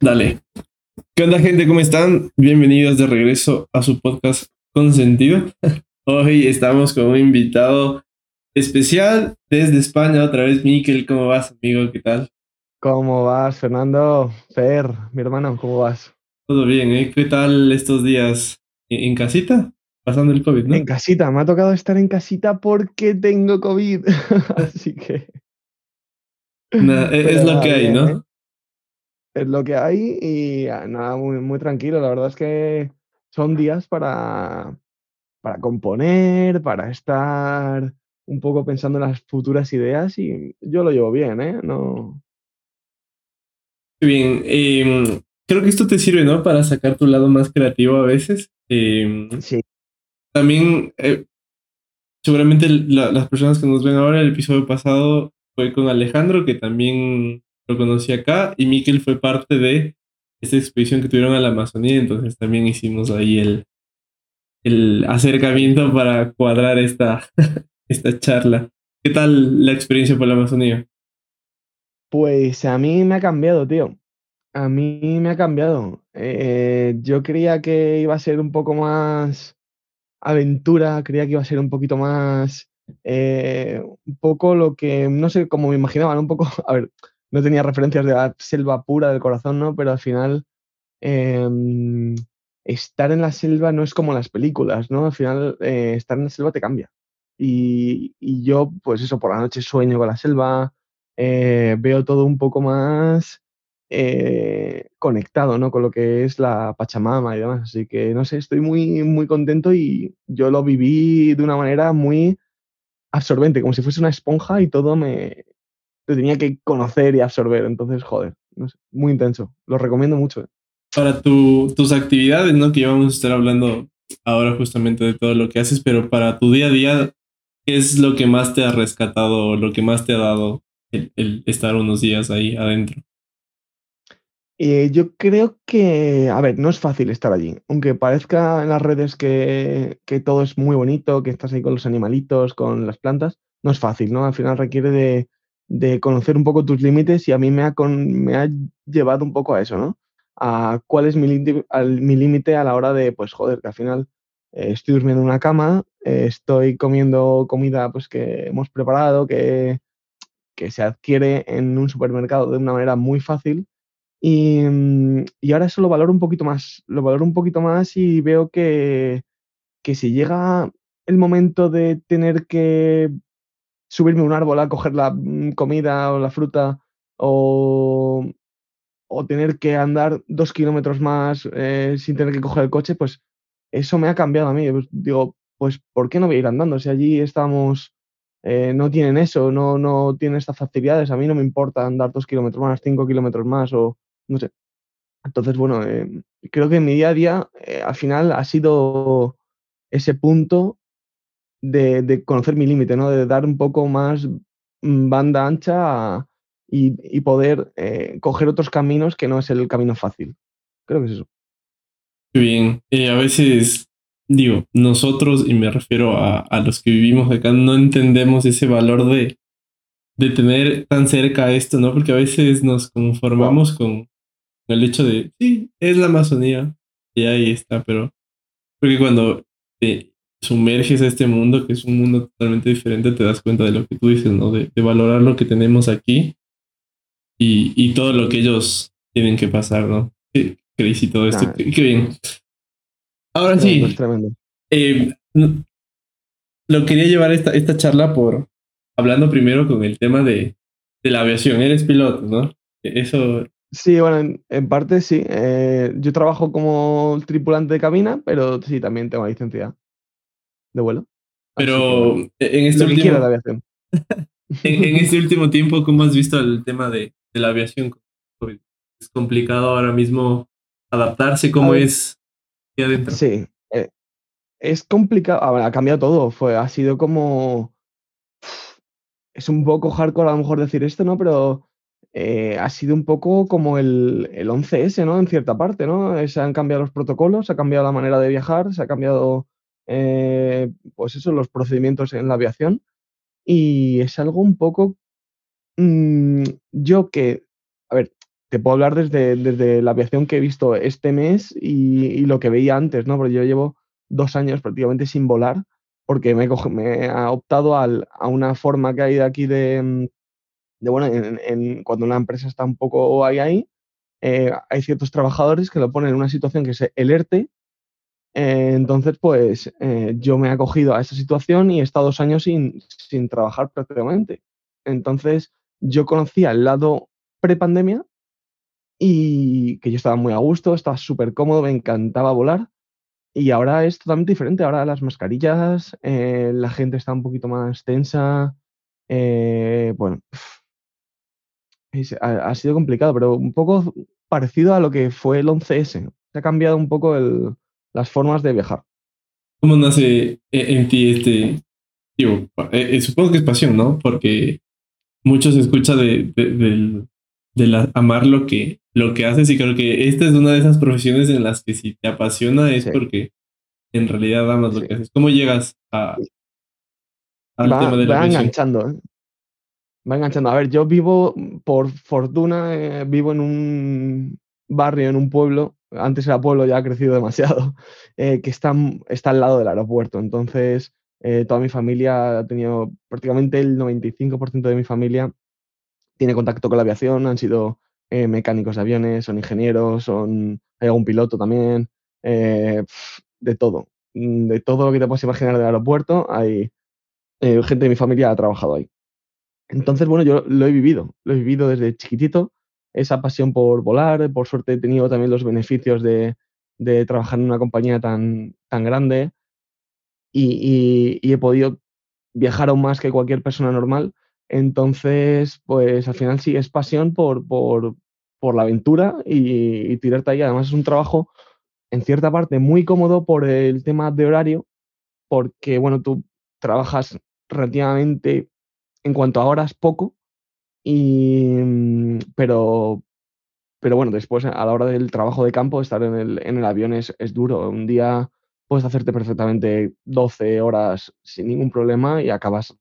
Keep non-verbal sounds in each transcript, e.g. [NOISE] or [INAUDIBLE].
Dale. ¿Qué onda, gente? ¿Cómo están? Bienvenidos de regreso a su podcast Consentido. [LAUGHS] Hoy estamos con un invitado especial desde España, otra vez Miquel. ¿Cómo vas, amigo? ¿Qué tal? ¿Cómo vas, Fernando? Fer, mi hermano, ¿cómo vas? Todo bien, ¿eh? ¿Qué tal estos días? ¿En casita? Pasando el COVID, ¿no? En casita, me ha tocado estar en casita porque tengo COVID. [LAUGHS] Así que. E-, es, lo que hay, ¿no? ¿eh? Es lo que hay y ah, nada, muy, muy tranquilo. La verdad es que son días para, para componer, para estar un poco pensando en las futuras ideas y yo lo llevo bien, ¿eh? No. Bien, em, creo que esto te sirve, ¿no? Para sacar tu lado más creativo a veces. Em, sí. También, eh, seguramente las personas que nos ven ahora, el episodio pasado fue con Alejandro, que también lo conocí acá, y Miquel fue parte de esta expedición que tuvieron a la Amazonía, entonces también hicimos ahí el, el acercamiento para cuadrar esta, [LAUGHS] esta charla. ¿Qué tal la experiencia por la Amazonía? Pues a mí me ha cambiado, tío. A mí me ha cambiado. Eh, yo creía que iba a ser un poco más aventura, creía que iba a ser un poquito más, eh, un poco lo que, no sé cómo me imaginaba, un poco, [LAUGHS] a ver, no tenía referencias de la selva pura del corazón, ¿no? Pero al final, em, estar en la selva no es como las películas, ¿no? Al final, eh, estar en la selva te cambia. Y, yo, pues eso, por la noche sueño con la selva, eh, veo todo un poco más eh, conectado, ¿no? Con lo que es la Pachamama y demás. Así que, no sé, estoy muy, muy contento y yo lo viví de una manera muy absorbente, como si fuese una esponja y todo me, tenía que conocer y absorber. Entonces, joder, muy intenso. Lo recomiendo mucho. Para tus actividades, ¿no? Que íbamos a estar hablando ahora justamente de todo lo que haces, pero para tu día a día, ¿qué es lo que más te ha rescatado, lo que más te ha dado el, estar unos días ahí adentro? Eh, yo creo que, a ver, no es fácil estar allí, aunque parezca en las redes que, que, todo es muy bonito, que estás ahí con los animalitos, con las plantas, no es fácil, ¿no? Al final requiere de, de conocer un poco tus límites y a mí me ha, me ha llevado un poco a eso, ¿no? A cuál es mi límite a la hora de, pues joder, que al final eh, estoy durmiendo en una cama, eh, estoy comiendo comida pues que hemos preparado, que, que se adquiere en un supermercado de una manera muy fácil y, mm, y, ahora eso lo valoro un poquito más, lo valoro un poquito más y veo que, que si llega el momento de tener que subirme a un árbol a coger la mm, comida o la fruta o, o tener que andar dos kilómetros más eh, sin tener que coger el coche, pues eso me ha cambiado a mí. Pues digo, pues ¿por qué no voy a ir andando? Si allí estamos, eh, no tienen eso, no, no tienen estas facilidades, a mí no me importa andar dos kilómetros más, cinco kilómetros más o no sé. Entonces, bueno, eh, creo que en mi día a día al final ha sido ese punto de, conocer mi límite, ¿no? De dar un poco más mm, banda ancha y, poder eh, coger otros caminos que no es el camino fácil. Creo que es eso. Bien, eh, a veces digo, nosotros, y me refiero a, los que vivimos acá, no entendemos ese valor de, de tener tan cerca esto, ¿no? Porque a veces nos conformamos con el hecho de, sí, es la Amazonía, y ahí está, pero porque cuando te sumerges a este mundo, que es un mundo totalmente diferente, te das cuenta de lo que tú dices, ¿no? De, valorar lo que tenemos aquí y, y, todo lo que ellos tienen que pasar, ¿no? Qué crazy todo esto, qué, bien. Ahora sí, eh, lo quería llevar esta, esta charla por hablando primero con el tema de, de la aviación. Eres piloto, ¿no? Eso Sí, bueno, en, parte sí. Eh, yo trabajo como tripulante de cabina, pero sí, también tengo licencia de vuelo. Pero en este último... [LAUGHS] en, este último tiempo, ¿cómo has visto el tema de, la aviación? Es complicado ahora mismo adaptarse, ¿cómo es adentro? Sí, eh, es complicado, ha cambiado todo, fue, ha sido como... Es un poco hardcore a lo mejor decir esto, ¿no? Pero eh, ha sido un poco como el, el 11S, ¿no? En cierta parte, ¿no? Se han cambiado los protocolos, se ha cambiado la manera de viajar, se ha cambiado eh, pues eso, los procedimientos en la aviación. Y es algo un poco, mm, yo que, a ver, te puedo hablar desde, desde la aviación que he visto este mes y, lo que veía antes, ¿no? Porque yo llevo dos años prácticamente sin volar porque me, me he optado a una forma que hay de aquí de, mm, bueno, en, cuando una empresa está un poco ahí, ahí eh, hay ciertos trabajadores que lo ponen en una situación que es el ERTE. Eh, entonces, pues eh, yo me he acogido a esa situación y he estado dos años sin, trabajar prácticamente. Entonces, yo conocía el lado prepandemia y que yo estaba muy a gusto, estaba súper cómodo, me encantaba volar. Y ahora es totalmente diferente. Ahora las mascarillas, eh, la gente está un poquito más tensa. Bueno, ha, sido complicado, pero un poco parecido a lo que fue el 11S. Se ha cambiado un poco el, las formas de viajar. ¿Cómo nace en ti este, digo, eh, supongo que es pasión, ¿no? Porque mucho se escucha de, de, amar lo que, lo que haces y creo que esta es una de esas profesiones en las que si te apasiona es porque en realidad amas lo que haces. ¿Cómo llegas a, al tema de la va enganchando, ¿eh? Va enganchando. A ver, yo vivo, por fortuna, eh, vivo en un barrio, en un pueblo, antes era pueblo, ya ha crecido demasiado, [LAUGHS] eh, que está, está al lado del aeropuerto. Entonces, toda mi familia ha tenido, prácticamente el 95% de mi familia tiene contacto con la aviación, han sido eh, mecánicos de aviones, son ingenieros, son, hay algún piloto también, eh, de todo, mm, de todo lo que te puedas imaginar del aeropuerto, hay eh, gente de mi familia ha trabajado ahí. Entonces, bueno, yo lo he vivido, lo he vivido desde chiquitito, esa pasión por volar, por suerte he tenido también los beneficios de, trabajar en una compañía tan, grande y, he podido viajar aún más que cualquier persona normal entonces, pues al final sí es pasión por, la aventura y, tirarte ahí. Además es un trabajo en cierta parte muy cómodo por el tema de horario, porque bueno, tú trabajas relativamente en cuanto a horas poco, y, mm, pero, pero bueno, después a la hora del trabajo de campo, estar en el, en el avión es, es duro. Un día puedes hacerte perfectamente 12 horas sin ningún problema y acabas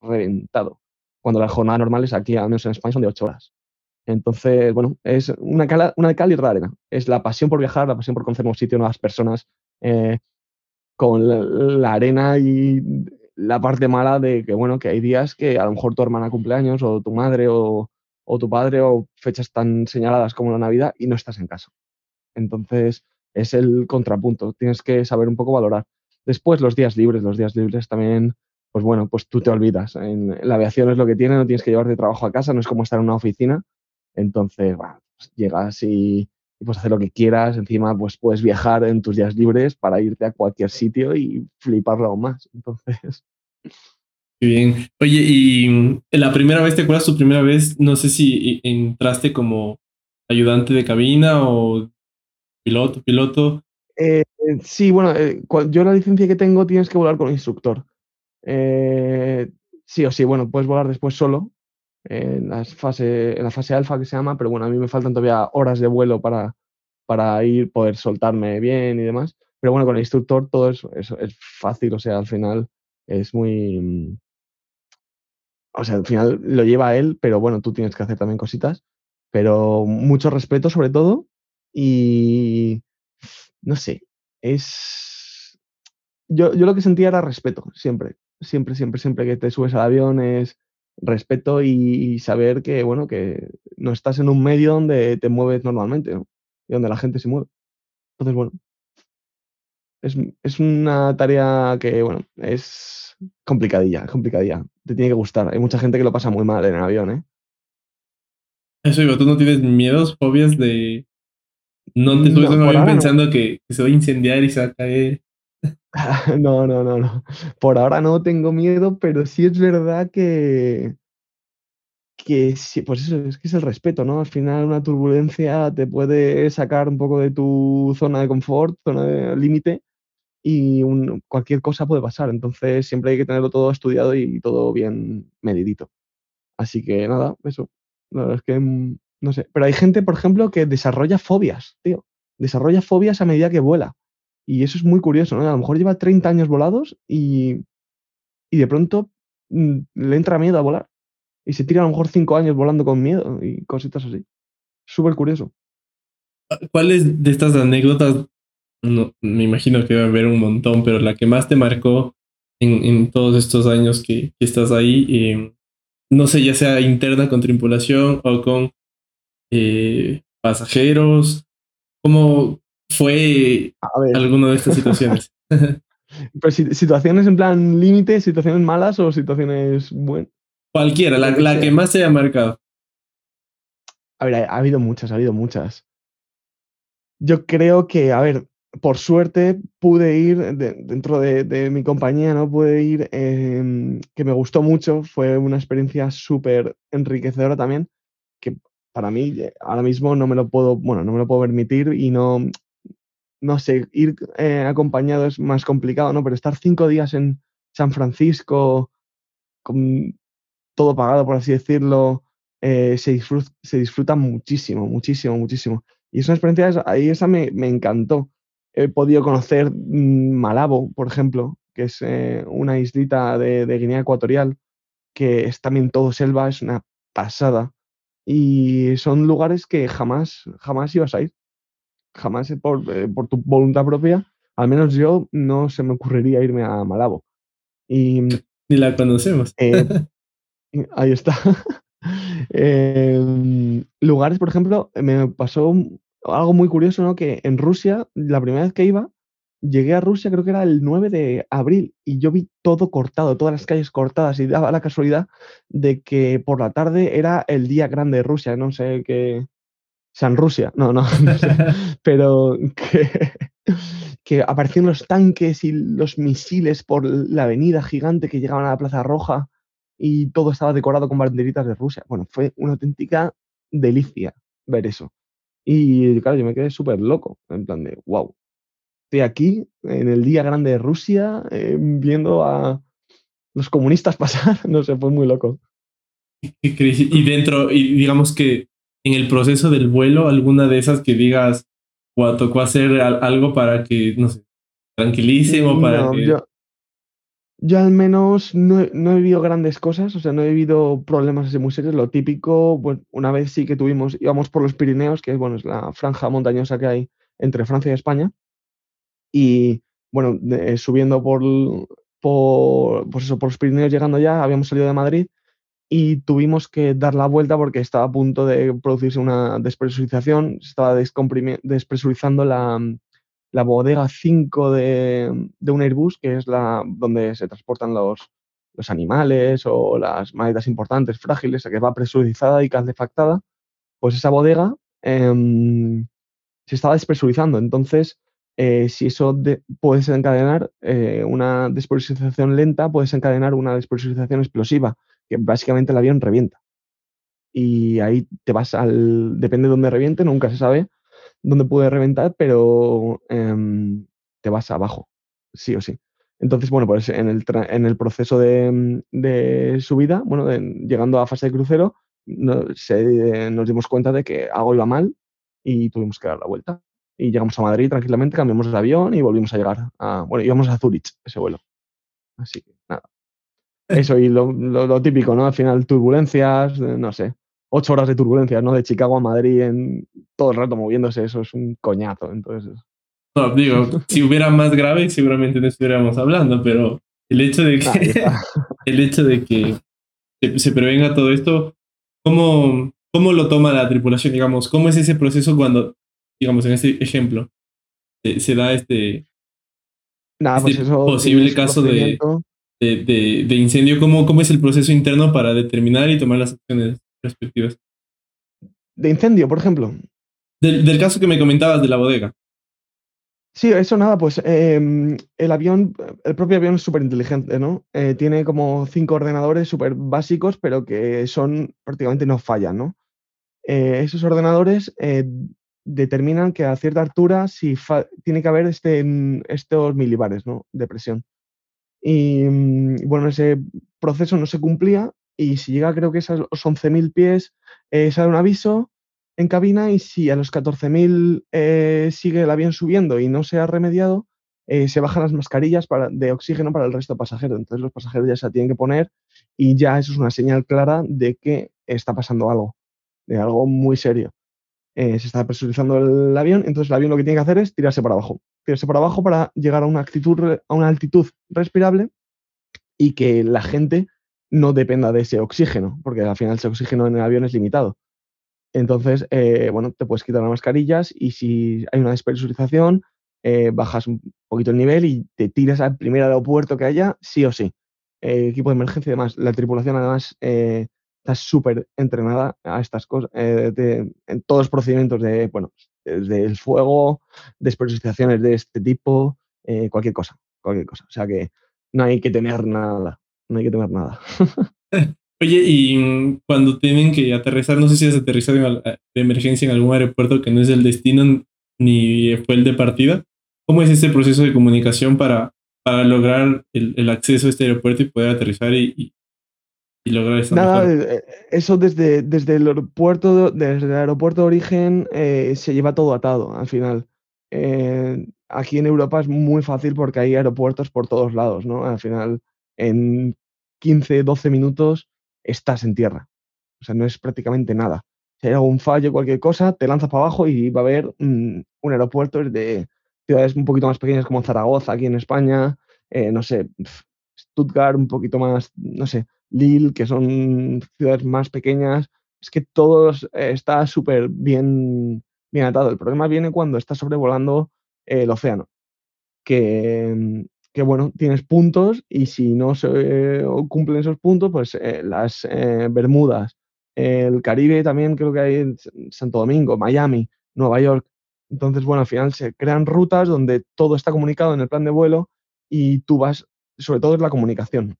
reventado. Cuando las jornadas normales aquí, al menos en España, son de 8 horas. Entonces, bueno, es una, cala, una cal y otra arena. Es la pasión por viajar, la pasión por conocer nuevos sitios, nuevas personas, eh, con la, arena y la parte mala de que, bueno, que hay días que a lo mejor tu hermana cumpleaños o tu madre o, o tu padre o fechas tan señaladas como la Navidad y no estás en casa. Entonces, es el contrapunto. Tienes que saber un poco valorar. Después, los días libres. Los días libres también pues bueno, pues tú te olvidas. En, la aviación es lo que tiene, no tienes que llevarte trabajo a casa, no es como estar en una oficina. Entonces, bueno, pues llegas y, puedes hacer lo que quieras. Encima, pues puedes viajar en tus días libres para irte a cualquier sitio y fliparlo aún más. Entonces. [LAUGHS] Bien. Oye, y la primera vez, ¿te acuerdas tu primera vez? No sé si entraste como ayudante de cabina o piloto, piloto. Eh, sí, bueno, eh, yo la licencia que tengo tienes que volar con instructor. Eh, sí o sí, bueno, puedes volar después solo en, las fase, en la fase alfa que se llama, pero bueno, a mí me faltan todavía horas de vuelo para, para ir, poder soltarme bien y demás. Pero bueno, con el instructor todo es, es, fácil, o sea, al final es muy... Mm, o sea, al final lo lleva él, pero bueno, tú tienes que hacer también cositas. Pero mucho respeto sobre todo y no sé, es... Yo, yo lo que sentía era respeto, siempre siempre, siempre, siempre que te subes al avión es respeto y, saber que, bueno, que no estás en un medio donde te mueves normalmente, Y donde la gente se mueve. Entonces, bueno, es, es una tarea que, bueno, es complicadilla, complicadilla. Te tiene que gustar. Hay mucha gente que lo pasa muy mal en el avión, ¿eh? Eso digo, ¿tú no tienes miedos, fobias de... No te subes a un avión pensando que se va a incendiar y se va a caer. [LAUGHS] No, no, no, no. Por ahora no tengo miedo, pero sí es verdad que que pues eso, es que es el respeto, ¿no? Al final una turbulencia te puede sacar un poco de tu zona de confort, zona de límite, y cualquier cosa puede pasar. Entonces siempre hay que tenerlo todo estudiado y todo bien medidito. Así que nada, eso. La verdad es que, mm, no sé. Pero hay gente, por ejemplo, que desarrolla fobias, tío. Desarrolla fobias a medida que vuela. Y eso es muy curioso, ¿no? A lo mejor lleva 30 años volados y, y de pronto mm, le entra miedo a volar. Y se tira a lo mejor cinco años volando con miedo y cositas así. Súper curioso. ¿Cuáles de estas anécdotas? No, me imagino que va a haber un montón, pero la que más te marcó en, en todos estos años que, que estás ahí, eh, no sé, ya sea interna con tripulación o con eh, pasajeros, ¿cómo fue alguna de estas situaciones? [LAUGHS] Pues situaciones en plan límite, situaciones malas o situaciones buenas. Cualquiera, la, la que más se haya marcado. A ver, ha, habido muchas, ha habido muchas. Yo creo que, a ver, por suerte pude ir dentro de, mi compañía, ¿no? Pude ir, em, que me gustó mucho, fue una experiencia súper enriquecedora también, que para mí eh, ahora mismo no me lo puedo, bueno, no me lo puedo permitir y no, no sé, ir eh, acompañado es más complicado, ¿no? Pero estar cinco días en San Francisco, con todo pagado, por así decirlo, eh, se, disfruta, se disfruta muchísimo, muchísimo, muchísimo. Y es una experiencia, ahí esa me, me encantó. He podido conocer mm, Malabo, por ejemplo, que es eh, una islita de, de, Guinea Ecuatorial, que es también todo selva, es una pasada. Y son lugares que jamás, jamás ibas a ir. Jamás por, eh, por tu voluntad propia. Al menos yo no se me ocurriría irme a Malabo. Y, Ni la conocemos. Eh, [LAUGHS] ahí está. [LAUGHS] Em, lugares, por ejemplo, me pasó algo muy curioso, ¿no? Que en Rusia, la primera vez que iba, llegué a Rusia, creo que era el 9 de abril, y yo vi todo cortado, todas las calles cortadas, y daba la casualidad de que por la tarde era el día grande de Rusia, no sé qué. San Rusia, no, no, [LAUGHS] no sé, [LAUGHS] pero que, que aparecían los tanques y los misiles por la avenida gigante que llegaban a la Plaza Roja y todo estaba decorado con banderitas de Rusia. Bueno, fue una auténtica delicia ver eso. Y claro, yo me quedé súper loco, en plan de, wow, estoy aquí en el día grande de Rusia eh, viendo a los comunistas [LAUGHS] pasar, no sé, fue muy loco. Y dentro, y digamos que en el proceso del vuelo, alguna de esas que digas, o tocó hacer algo para que, no sé, tranquilicen o para que... Yo al menos no, he vivido grandes cosas, o sea, no he vivido problemas así muy serios. Lo típico, pues una vez sí que tuvimos, íbamos por los Pirineos, que bueno, es la franja montañosa que hay entre Francia y España. Y bueno, subiendo por, por, pues eso, por los Pirineos, llegando ya, habíamos salido de Madrid y tuvimos que dar la vuelta porque estaba a punto de producirse una despresurización, se estaba despresurizando la, la bodega 5 de, de, un Airbus, que es la donde se transportan los, los animales o las maletas importantes, frágiles, que va presurizada y calefactada, pues esa bodega eh, se estaba despresurizando. Entonces, eh, si eso puede desencadenar eh, una despresurización lenta, puede desencadenar una despresurización explosiva, que básicamente el avión revienta. Y ahí te vas al. Depende de dónde reviente, nunca se sabe, donde puede reventar, pero em, te vas abajo, sí o sí. Entonces, bueno, pues en el, en el proceso de, de subida, bueno, llegando a fase de crucero, se, nos dimos cuenta de que algo iba mal y tuvimos que dar la vuelta. Y llegamos a Madrid tranquilamente, cambiamos de avión y volvimos a llegar a, bueno, íbamos a Zurich ese vuelo. Así que nada. Eso y lo, lo, lo típico, ¿no? Al final turbulencias, eh, no sé, ocho horas de turbulencia, ¿no? De Chicago a Madrid en todo el rato moviéndose, eso es un coñazo. Entonces. No, digo, si [LAUGHS] hubiera más grave, seguramente no estuviéramos hablando, pero el hecho de que, [LAUGHS] el hecho de que se, prevenga todo esto, ¿cómo, ¿cómo lo toma la tripulación? Digamos, ¿cómo es ese proceso cuando, digamos, en este ejemplo, se, da este, Nada, pues este posible caso de, de, de, incendio? ¿Cómo, ¿Cómo es el proceso interno para determinar y tomar las acciones respectivas. De incendio, por ejemplo. Del, caso que me comentabas de la bodega. Sí, eso nada, pues em, el avión, el propio avión es súper inteligente, ¿no? Eh, tiene como cinco ordenadores súper básicos, pero que son prácticamente no fallan, ¿no? Eh, esos ordenadores eh, determinan que a cierta altura si tiene que haber este, estos milibares, ¿no? De presión. Y mm, bueno, ese proceso no se cumplía y si llega creo que es a los 11.000 pies, eh, sale un aviso en cabina y si a los 14.000 eh, sigue el avión subiendo y no se ha remediado, eh, se bajan las mascarillas de oxígeno para el resto de pasajeros. Entonces los pasajeros ya se la tienen que poner y ya eso es una señal clara de que está pasando algo, de algo muy serio. Eh, se está presurizando el avión, entonces el avión lo que tiene que hacer es tirarse para abajo, tirarse para abajo para llegar a una altitud respirable y que la gente no dependa de ese oxígeno, porque al final ese oxígeno en el avión es limitado. Entonces, eh, bueno, te puedes quitar las mascarillas y si hay una despresurización, eh, bajas un poquito el nivel y te tiras al primer aeropuerto que haya, sí o sí. Eh, equipo de emergencia y demás. La tripulación además está súper entrenada a estas cosas, en todos los procedimientos de, bueno, desde el fuego, despresurizaciones de este tipo, cualquier cosa, cualquier cosa. O sea que no hay que tener nada, no hay que tener nada. [LAUGHS] Oye, y mm, cuando tienen que aterrizar, no sé si es aterrizar de emergencia en algún aeropuerto que no es el destino ni fue el de partida, ¿cómo es ese proceso de comunicación para, para lograr el, acceso a este aeropuerto y poder aterrizar y, y, lograr esta Nada, eh, eh, eso desde, desde, el aeropuerto, desde el aeropuerto de origen eh, se lleva todo atado al final. aquí en Europa es muy fácil porque hay aeropuertos por todos lados, ¿no? Al final, en 15, 12 minutos estás en tierra. O sea, no es prácticamente nada. Si hay algún fallo, cualquier cosa, te lanzas para abajo y va a haber mm, un aeropuerto de ciudades un poquito más pequeñas como Zaragoza, aquí en España, eh, no sé, Stuttgart, un poquito más, no sé, Lille, que son ciudades más pequeñas. Es que todo eh, está súper bien, bien atado. El problema viene cuando estás sobrevolando el océano, que, mm, que bueno, tienes puntos y si no se eh, cumplen esos puntos, pues eh, las eh, Bermudas, el Caribe también creo que hay Santo Domingo, Miami, Nueva York. Entonces, bueno, al final se crean rutas donde todo está comunicado en el plan de vuelo y tú vas, sobre todo es la comunicación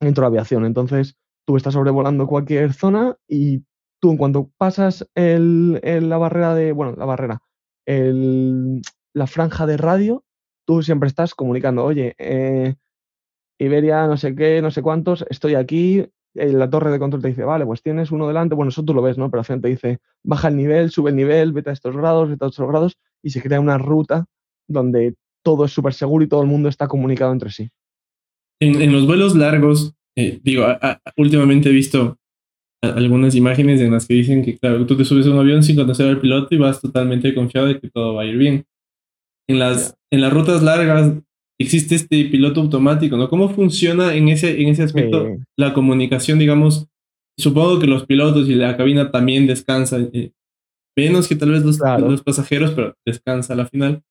dentro de la aviación. Entonces, tú estás sobrevolando cualquier zona y tú en cuanto pasas el, la barrera de, bueno, la barrera, el, la franja de radio, tú siempre estás comunicando, oye, eh, Iberia, no sé qué, no sé cuántos, estoy aquí, en la torre de control te dice, vale, pues tienes uno delante, bueno, eso tú lo ves, ¿no? Pero al final te dice, baja el nivel, sube el nivel, vete a estos grados, vete a estos grados, y se crea una ruta donde todo es súper seguro y todo el mundo está comunicado entre sí. En, los vuelos largos, eh, digo, últimamente he visto algunas imágenes en las que dicen que, claro, tú te subes a un avión sin conocer al piloto y vas totalmente confiado de que todo va a ir bien en las, en las rutas largas existe este piloto automático, ¿no? ¿Cómo funciona en ese, en ese aspecto la comunicación, digamos? Supongo que los pilotos y la cabina también descansan, eh, menos que tal vez los, los, pasajeros, pero descansa a la final.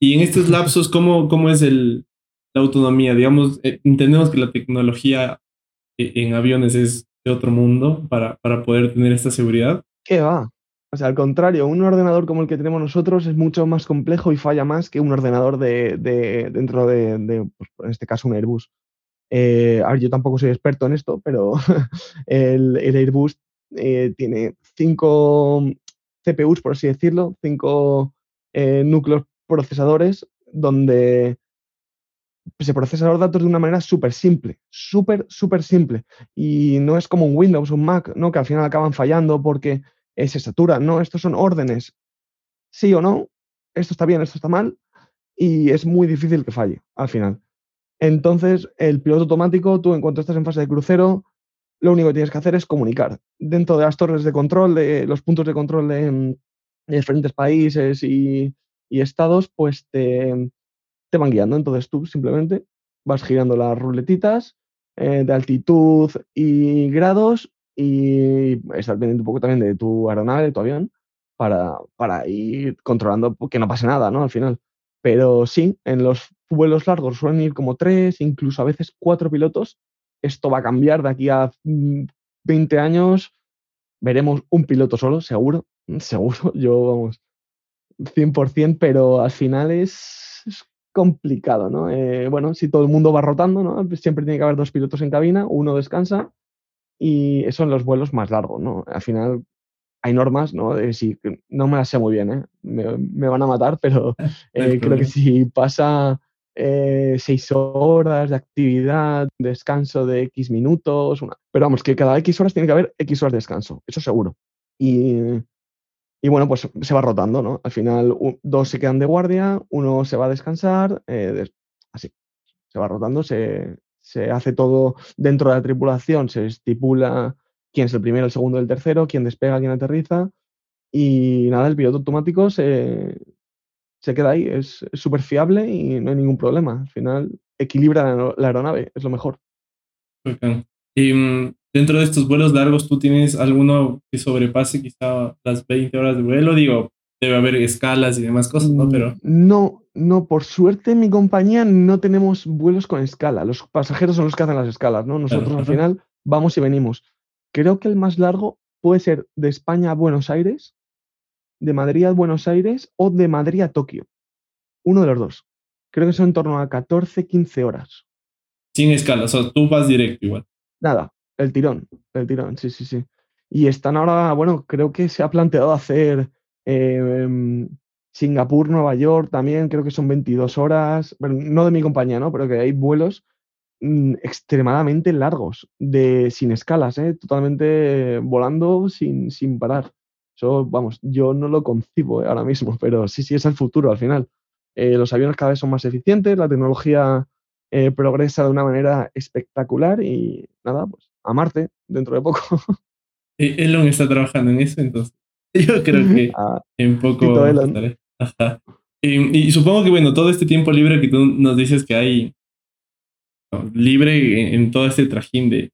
Y en estos [LAUGHS] lapsos, ¿cómo, cómo es el, la autonomía? Digamos, eh, entendemos que la tecnología eh, en aviones es de otro mundo para, para poder tener esta seguridad. ¿Qué va? O sea, al contrario, un ordenador como el que tenemos nosotros es mucho más complejo y falla más que un ordenador de, dentro de, pues, en este caso, un Airbus. Eh, a ver, yo tampoco soy experto en esto, pero [LAUGHS] el, Airbus eh, tiene cinco CPUs, por así decirlo, cinco eh, núcleos procesadores donde se procesan los datos de una manera súper simple, súper, súper simple. Y no es como un Windows, un Mac, ¿no? que al final acaban fallando porque eh, se satura. No, estos son órdenes, sí o no, esto está bien, esto está mal, y es muy difícil que falle al final. Entonces, el piloto automático, tú en cuanto estás en fase de crucero, lo único que tienes que hacer es comunicar. Dentro de las torres de control, de los puntos de control de, mm, diferentes países y, estados, pues te, te, van guiando. Entonces tú simplemente vas girando las ruletitas eh, de altitud y grados y estar pendiente un poco también de tu aeronave, de tu avión, para, para ir controlando que no pase nada, ¿no? Al final. Pero sí, en los vuelos largos suelen ir como tres, incluso a veces cuatro pilotos. Esto va a cambiar de aquí a 20 mm, años. Veremos un piloto solo, seguro, [LAUGHS] seguro. Yo, vamos, 100%, pero al final es, complicado, ¿no? Eh, bueno, si todo el mundo va rotando, ¿no? Siempre tiene que haber dos pilotos en cabina, uno descansa y eso en los vuelos más largos, ¿no? Al final hay normas, ¿no? De si, no me las sé muy bien, ¿eh? Me, van a matar, pero [LAUGHS] eh, creo que si pasa eh, seis horas de actividad, descanso de X minutos, una... pero vamos, que cada X horas tiene que haber X horas de descanso, eso seguro. Y, y bueno, pues se va rotando, ¿no? Al final dos se quedan de guardia, uno se va a descansar, así, se va rotando, se, se hace todo dentro de la tripulación, se estipula quién es el primero, el segundo, el tercero, quién despega, quién aterriza. Y nada, el piloto automático se, se queda ahí, es súper fiable y no hay ningún problema. Al final equilibra la, aeronave, es lo mejor. Y mm, dentro de estos vuelos largos, ¿tú tienes alguno que sobrepase quizá las 20 horas de vuelo? Digo, debe haber escalas y demás cosas, ¿no? Pero... No, no, por suerte en mi compañía no tenemos vuelos con escala. Los pasajeros son los que hacen las escalas, ¿no? Nosotros al final vamos y venimos. Creo que el más largo puede ser de España a Buenos Aires, de Madrid a Buenos Aires o de Madrid a Tokio. Uno de los dos. Creo que son en torno a 14, 15 horas. Sin escala, o sea, tú vas directo igual. Nada, el tirón, el tirón, sí, sí, sí. Y están ahora, bueno, creo que se ha planteado hacer em, Singapur, Nueva York también, creo que son 22 horas, no de mi compañía, ¿no? Pero que hay vuelos mm, extremadamente largos, de, sin escalas, ¿eh? totalmente volando sin, sin parar. Eso, vamos, yo no lo concibo ¿eh? ahora mismo, [LAUGHS] pero sí, sí, es el futuro al final. Eh, los aviones cada vez son más eficientes, la tecnología progresa de una manera espectacular y nada, pues a Marte dentro de poco. [LAUGHS] E-, Elon está trabajando en eso, entonces. [LAUGHS] Yo creo que [LAUGHS] ah, en poco. Y, supongo que, bueno, todo este tiempo libre que tú nos dices que hay libre en, todo este trajín de,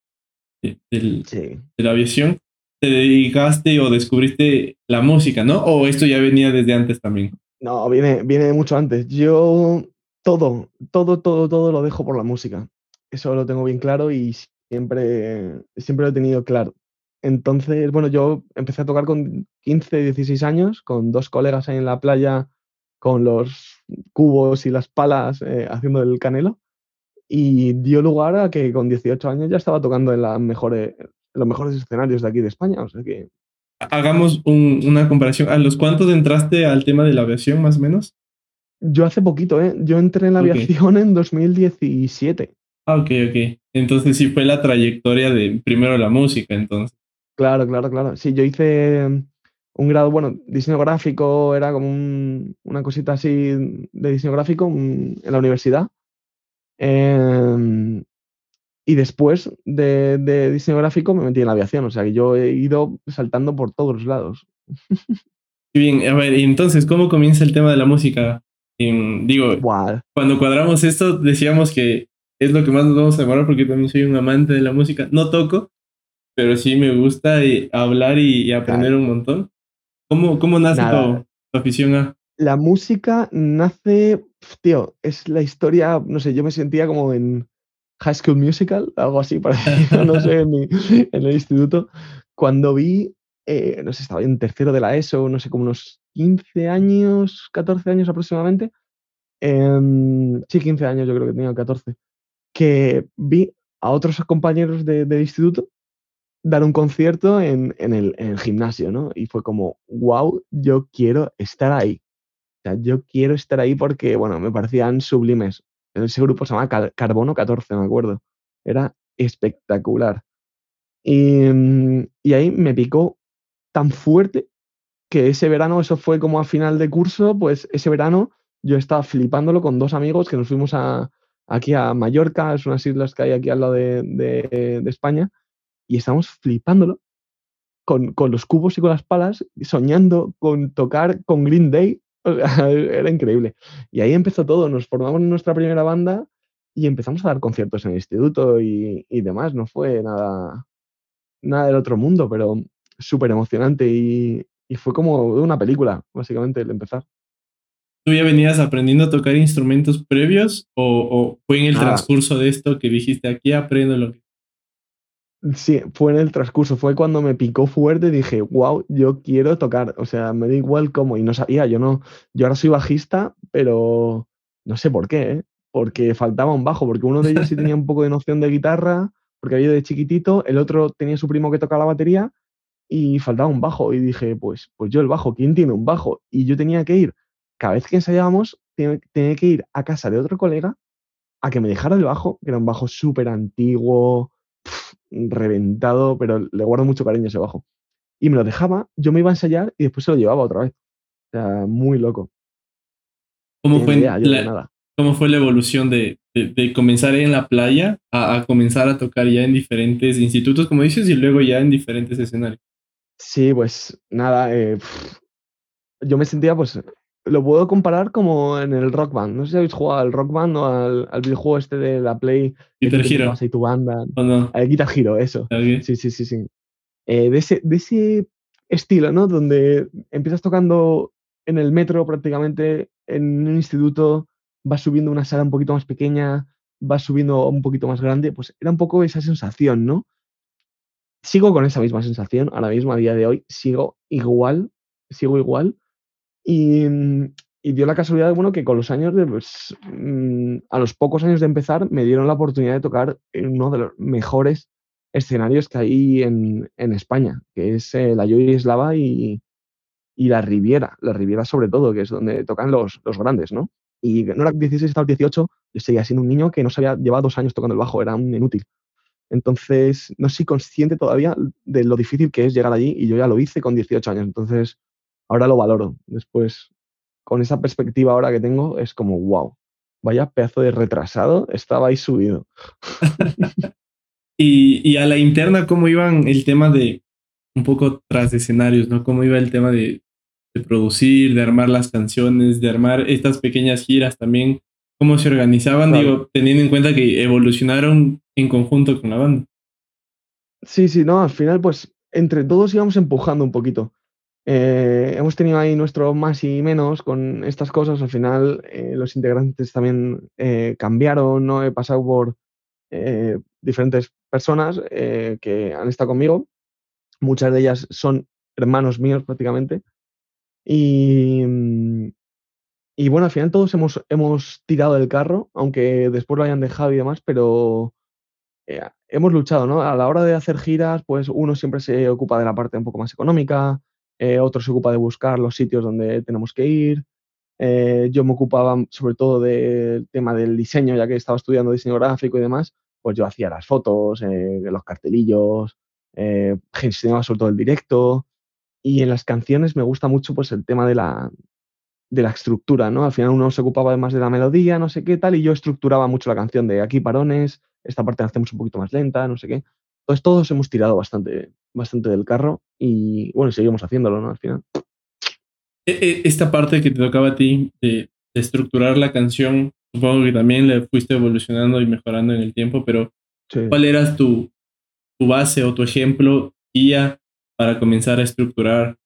de la aviación, te dedicaste o descubriste la música, ¿no? ¿O esto ya venía desde antes también? No, viene, viene mucho antes. Yo todo, todo, todo, todo lo dejo por la música. Eso lo tengo bien claro y siempre, siempre lo he tenido claro. Entonces, bueno, yo empecé a tocar con 15, 16 años, con dos colegas ahí en la playa, con los cubos y las palas eh, haciendo el canelo. Y dio lugar a que con 18 años ya estaba tocando en las mejores, los mejores escenarios de aquí de España. O sea que... Hagamos una comparación. ¿A los cuántos entraste al tema de la aviación, más o menos? Yo hace poquito, ¿eh? Yo entré en la aviación en 2017. Ah, ok, ok. Entonces sí fue la trayectoria de primero la música, entonces. Claro, claro, claro. Sí, yo hice un grado, bueno, diseño gráfico, era como una cosita así de diseño gráfico en la universidad. Em, y después de, diseño gráfico me metí en la aviación, o sea que yo he ido saltando por todos los lados. [LAUGHS] Bien, a ver, y entonces, ¿cómo comienza el tema de la música? digo, cuando cuadramos esto, decíamos que es lo que más nos vamos a demorar porque también soy un amante de la música. No toco, pero sí me gusta hablar y, aprender un montón. ¿Cómo, cómo nace tu, afición a...? La música nace, tío, es la historia, no sé, yo me sentía como en High School Musical, algo así parecido, [LAUGHS] no sé, en, el instituto, cuando vi, eh, no sé, estaba en tercero de la ESO, no sé, como unos 15 años, 14 años aproximadamente, em, sí, 15 años, yo creo que tenía 14, que vi a otros compañeros de, del instituto dar un concierto en, el, gimnasio, ¿no? Y fue como, wow, yo quiero estar ahí. O sea, yo quiero estar ahí porque, bueno, me parecían sublimes. Ese grupo se llama Carbono 14, me acuerdo. Era espectacular. Y, mm, y ahí me picó tan fuerte que ese verano, eso fue como a final de curso, pues ese verano yo estaba flipándolo con dos amigos que nos fuimos a, aquí a Mallorca, es unas islas que hay aquí al lado de, España, y estábamos flipándolo con, con, los cubos y con las palas, soñando con tocar con Green Day. [LAUGHS] era increíble. Y ahí empezó todo, nos formamos nuestra primera banda y empezamos a dar conciertos en el instituto y, y demás. No fue nada, nada del otro mundo, pero súper emocionante y, y fue como una película, básicamente, el empezar. ¿Tú ya venías aprendiendo a tocar instrumentos previos o, fue en el transcurso de esto que dijiste aquí aprendo lo que... Sí, fue en el transcurso, fue cuando me picó fuerte dije, wow, yo quiero tocar, o sea, me da igual cómo, y no sabía, yo no, yo ahora soy bajista, pero no sé por qué, ¿eh? porque faltaba un bajo, porque uno de ellos sí tenía un poco de noción de guitarra, porque había de chiquitito, el otro tenía su primo que tocaba la batería, y faltaba un bajo. Y dije, pues, pues yo el bajo, ¿quién tiene un bajo? Y yo tenía que ir, cada vez que ensayábamos, tenía, que ir a casa de otro colega a que me dejara el bajo, que era un bajo súper antiguo, reventado, pero le guardo mucho cariño ese bajo. Y me lo dejaba, yo me iba a ensayar y después se lo llevaba otra vez. O sea, muy loco. ¿Cómo fue la, cómo fue la evolución de, de, comenzar en la playa a, comenzar a tocar ya en diferentes institutos, como dices, y luego ya en diferentes escenarios. Sí, pues nada, eh, yo me sentía pues lo puedo comparar como en el Rock Band. No sé si habéis jugado al Rock Band o al, al videojuego este de la Play. Guitar Hero. Y tu banda. ¿O no? Al Guitar Hero, eso. Sí, sí, sí, sí. Eh, de, ese, de ese estilo, ¿no? Donde empiezas tocando en el metro prácticamente, en un instituto, vas subiendo una sala un poquito más pequeña, vas subiendo un poquito más grande, pues era un poco esa sensación, ¿no? Sigo con esa misma sensación, ahora mismo, a día de hoy, sigo igual, sigo igual, Mm, y, dio la casualidad bueno, que con los años, de, pues, mm, a los pocos años de empezar, me dieron la oportunidad de tocar en uno de los mejores escenarios que hay en, en España, que es eh, la Joy Eslava y, y la Riviera, la Riviera sobre todo, que es donde tocan los, los grandes, ¿no? Y no era 16, estaba 18, yo seguía siendo un niño que no sabía, llevaba dos años tocando el bajo, era un inútil. Entonces, no soy consciente todavía de lo difícil que es llegar allí y yo ya lo hice con 18 años. Entonces, ahora lo valoro. Después, con esa perspectiva ahora que tengo, es como, wow, vaya pedazo de retrasado, estaba ahí subido. [LAUGHS] y, a la interna, ¿cómo iban el tema de un poco tras de escenarios, ¿no? ¿Cómo iba el tema de, producir, de armar las canciones, de armar estas pequeñas giras también? ¿Cómo se organizaban? Digo, teniendo en cuenta que evolucionaron en conjunto con la banda. Sí, sí, no, al final, pues entre todos íbamos empujando un poquito. Eh, hemos tenido ahí nuestro más y menos con estas cosas. Al final, eh, los integrantes también eh, cambiaron, ¿no? He pasado por diferentes personas que han estado conmigo. Muchas de ellas son hermanos míos prácticamente. Y, y bueno, al final todos hemos, hemos tirado del carro, aunque después lo hayan dejado y demás, pero hemos luchado, ¿no? A la hora de hacer giras, pues uno siempre se ocupa de la parte un poco más económica, eh, otro se ocupa de buscar los sitios donde tenemos que ir. Eh, yo me ocupaba sobre todo del tema del diseño, ya que estaba estudiando diseño gráfico y demás, pues yo hacía las fotos, eh, los cartelillos, gestionaba sobre todo el directo. Y en las canciones me gusta mucho pues el tema de la, de la estructura, ¿no? Al final uno se ocupaba más de la melodía, no sé qué tal, y yo estructuraba mucho la canción de aquí parones, esta parte la hacemos un poquito más lenta, no sé qué. Entonces todos hemos tirado bastante, bastante del carro y bueno, seguimos haciéndolo, ¿no? Al final. E, e, esta parte que te tocaba a ti de, estructurar la canción, supongo que también le fuiste evolucionando y mejorando en el tiempo, pero ¿cuál era tu, tu base o tu ejemplo guía para comenzar a estructurar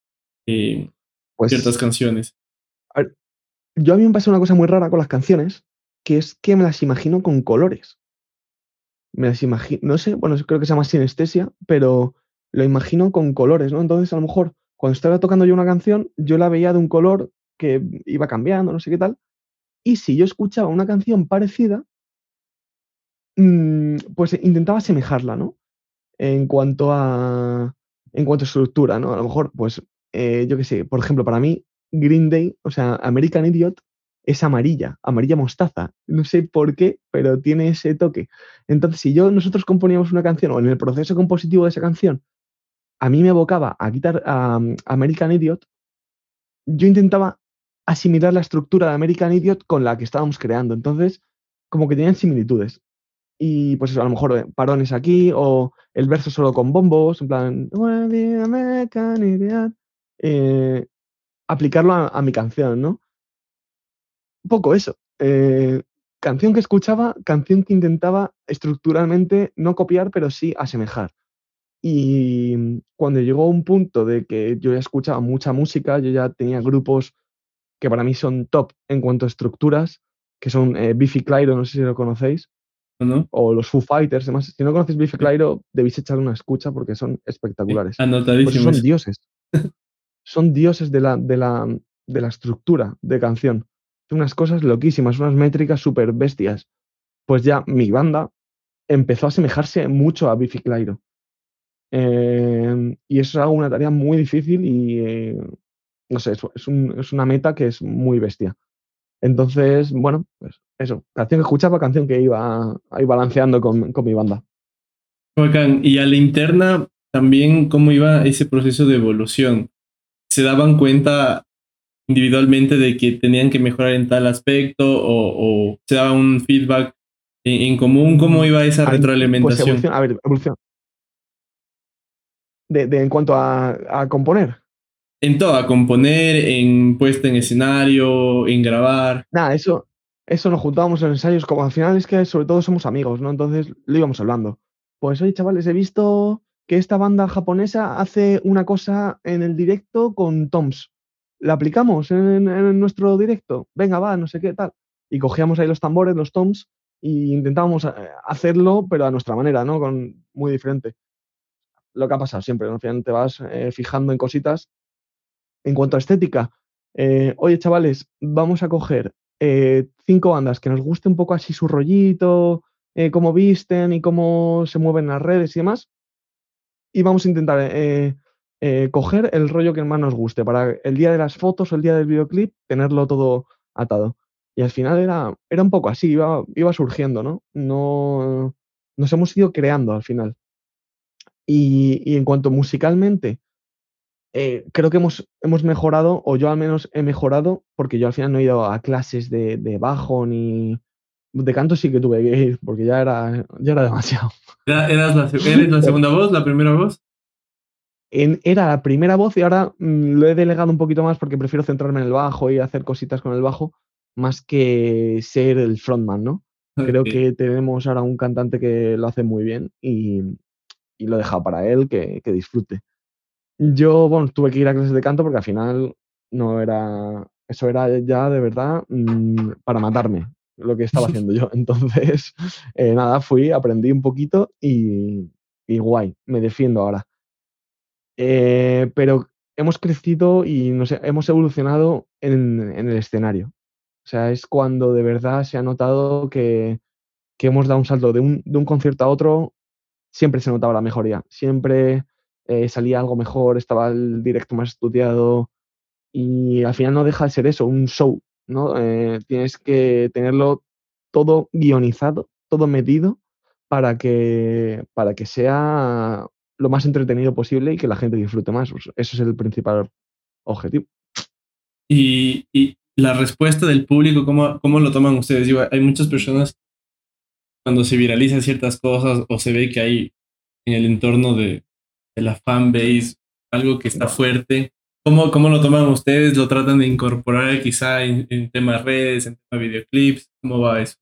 eh, pues ciertas canciones? yo a mí me pasa una cosa muy rara con las canciones, que es que me las imagino con colores me las imagino, no sé, bueno, creo que se llama sinestesia, pero lo imagino con colores, ¿no? Entonces, a lo mejor, cuando estaba tocando yo una canción, yo la veía de un color que iba cambiando, no sé qué tal, y si yo escuchaba una canción parecida, mm, pues intentaba asemejarla, ¿no? En cuanto a, en cuanto a estructura, ¿no? A lo mejor, pues, eh, yo qué sé, por ejemplo, para mí, Green Day, o sea, American Idiot, es amarilla, amarilla mostaza. No sé por qué, pero tiene ese toque. Entonces, si yo nosotros componíamos una canción o en el proceso compositivo de esa canción, a mí me evocaba a, quitar a, American Idiot, yo intentaba asimilar la estructura de American Idiot con la que estábamos creando. Entonces, como que tenían similitudes. Y pues eso, a lo mejor eh, parones aquí o el verso solo con bombos, en plan, American Idiot. Eh, aplicarlo a mi canción, ¿no? poco eso. Eh, canción que escuchaba, canción que intentaba estructuralmente no copiar, pero sí asemejar. Y cuando llegó un punto de que yo ya escuchaba mucha música, yo ya tenía grupos que para mí son top en cuanto a estructuras, que son eh, Biffy Clyro, no sé si lo conocéis, o los Foo Fighters, además, si no conoces Biffy Clyro, debéis echar una escucha porque son espectaculares. Pues son dioses. [LAUGHS] son dioses de la, de, la, de la estructura de canción unas cosas loquísimas, unas métricas súper bestias. Pues ya mi banda empezó a asemejarse mucho a Biffy Clyro. Em, y eso es algo, una tarea muy difícil y eh, no sé, es, una meta que es muy bestia. Entonces, bueno, pues eso, canción que escuchaba, canción que iba ahí balanceando con, con mi banda. Y a la interna también, ¿cómo iba ese proceso de evolución? ¿Se daban cuenta individualmente de que tenían que mejorar en tal aspecto o, se daba un feedback en, común? ¿Cómo iba esa pues retroalimentación? a ver, evolución. De, en cuanto a, componer. En todo, a componer, en puesta en escenario, en grabar. Nada, eso, eso nos juntábamos en ensayos, como al final es que sobre todo somos amigos, ¿no? Entonces lo íbamos hablando. Pues oye, chavales, he visto que esta banda japonesa hace una cosa en el directo con toms. ¿La aplicamos en, nuestro directo? Venga, va, no sé qué, tal. Y cogíamos ahí los tambores, los toms, e intentábamos eh, hacerlo, pero a nuestra manera, ¿no? Con, muy diferente. Lo que ha pasado siempre, ¿no? Al final te vas eh, fijando en cositas. En cuanto a estética, eh, oye, chavales, vamos a coger cinco bandas que nos guste un poco así su rollito, cómo visten y cómo se mueven las redes y demás y vamos a intentar eh, eh, coger el rollo que más nos guste para el día de las fotos o el día del videoclip tenerlo todo atado. Y al final era, era un poco así, iba, iba surgiendo, ¿no? ¿no? Nos hemos ido creando al final. Y, en cuanto musicalmente, eh, creo que hemos, hemos mejorado, o yo al menos he mejorado, porque yo al final no he ido a clases de, de bajo ni, de canto sí que tuve que ir, porque ya era, ya era demasiado. [LAUGHS] ¿Eras la, ¿Eres la segunda voz, la primera voz? era la primera voz y ahora mm, lo he delegado un poquito más porque prefiero centrarme en el bajo y hacer cositas con el bajo más que ser el frontman, ¿no? Creo que tenemos ahora un cantante que lo hace muy bien y, lo he dejado para él, que, que, disfrute. Yo, bueno, tuve que ir a clases de canto porque al final no era, eso era ya de verdad mm, para matarme lo que estaba [LAUGHS] haciendo yo. Entonces, [LAUGHS] eh, nada, fui, aprendí un poquito y, guay, me defiendo ahora. Eh, pero hemos crecido y no sé, hemos evolucionado en, el escenario. O sea, es cuando de verdad se ha notado que, hemos dado un salto de un, de un, concierto a otro, siempre se notaba la mejoría, siempre eh, salía algo mejor, estaba el directo más estudiado y al final no deja de ser eso, un show, ¿no? Eh, tienes que tenerlo todo guionizado, todo medido para que, para que sea lo más entretenido posible y que la gente disfrute más. Eso es el principal objetivo. Y, la respuesta del público, ¿cómo, cómo lo toman ustedes? hay muchas personas cuando se viralizan ciertas cosas o se ve que hay en el entorno de, de la fanbase algo que está fuerte, ¿Cómo, ¿Cómo, lo toman ustedes? ¿Lo tratan de incorporar quizá en, temas redes, en temas videoclips? ¿Cómo va eso?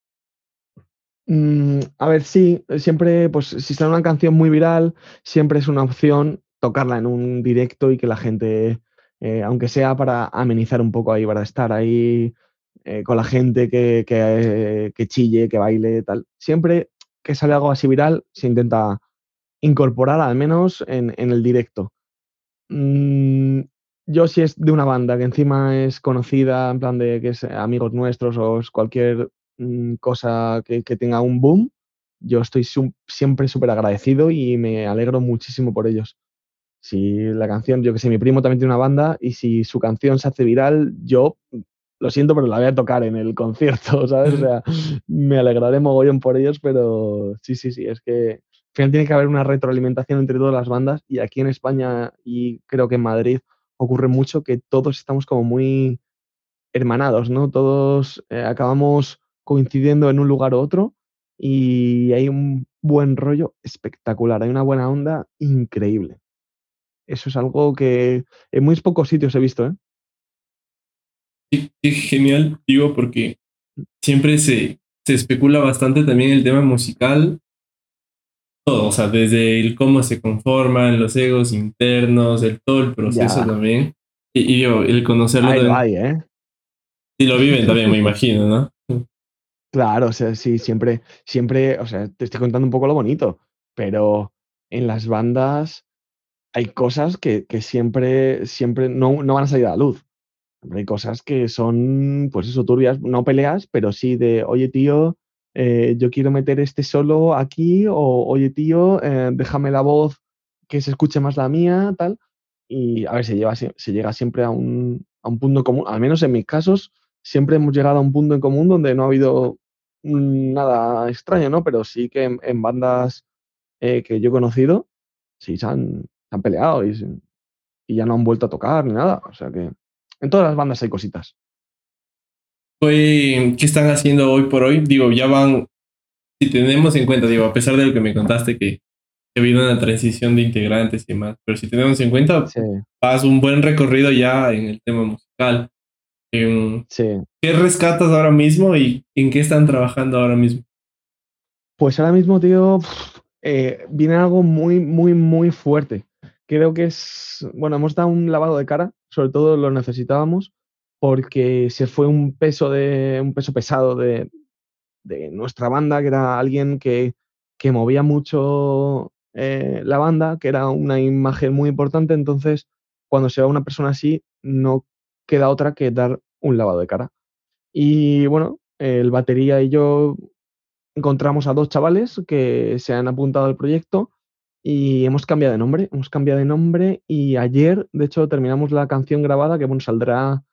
Mm, a ver, sí, siempre, pues si sale una canción muy viral, siempre es una opción tocarla en un directo y que la gente, eh, aunque sea para amenizar un poco ahí, para estar ahí eh, con la gente que, que, que, chille, que baile, tal. Siempre que sale algo así viral, se intenta incorporar al menos en, en el directo. Mm, yo si es de una banda que encima es conocida, en plan de que es amigos nuestros o cualquier mm, cosa que, tenga un boom, yo estoy siempre súper agradecido y me alegro muchísimo por ellos. Si la canción, yo que sé, mi primo también tiene una banda y si su canción se hace viral, yo lo siento, pero la voy a tocar en el concierto, [LAUGHS] ¿sabes? O sea, me alegraré mogollón por ellos, pero sí, sí, sí, es que al final tiene que haber una retroalimentación entre todas las bandas y aquí en España y creo que en Madrid ocurre mucho que todos estamos como muy hermanados, ¿no? Todos eh, acabamos coincidiendo en un lugar u otro y hay un buen rollo espectacular, hay una buena onda increíble. Eso es algo que en muy pocos sitios he visto, ¿eh? Sí, genial, digo, porque siempre se, se especula bastante también el tema musical todo, o sea, desde el cómo se conforman los egos internos, el todo el proceso también. Y, yo, el conocerlo Ahí ¿eh? Y lo viven también, me imagino, ¿no? Claro, o sea, sí, siempre, siempre, o sea, te estoy contando un poco lo bonito, pero en las bandas hay cosas que, que siempre, siempre no, no van a salir a la luz. Hay cosas que son, pues eso, turbias, no peleas, pero sí de, oye, tío, eh, yo quiero meter este solo aquí, o oye tío, eh, déjame la voz que se escuche más la mía, tal. Y a ver, se, lleva, se llega siempre a un, a un punto común, al menos en mis casos, siempre hemos llegado a un punto en común donde no ha habido nada extraño, ¿no? Pero sí que en, bandas eh, que yo he conocido, sí se han, han peleado y, y, ya no han vuelto a tocar ni nada. O sea que En todas las bandas hay cositas. ¿Qué están haciendo hoy por hoy? Digo, ya van, si tenemos en cuenta, digo, a pesar de lo que me contaste que ha habido una transición de integrantes y demás, pero si tenemos en cuenta, sí. vas un buen recorrido ya en el tema musical. sí. ¿Qué rescatas ahora mismo y en qué están trabajando ahora mismo? Pues ahora mismo, tío, eh, viene algo muy, muy, muy fuerte. Creo que es, bueno, hemos dado un lavado de cara, sobre todo lo necesitábamos, porque se fue un peso, de, un peso pesado de, de nuestra banda, que era alguien que, que movía mucho eh, la banda, que era una imagen muy importante. Entonces, cuando se va una persona así, no queda otra que dar un lavado de cara. Y bueno, el batería y yo encontramos a dos chavales que se han apuntado al proyecto y hemos cambiado de nombre. Hemos cambiado de nombre y ayer, de hecho, terminamos la canción grabada, que bueno, saldrá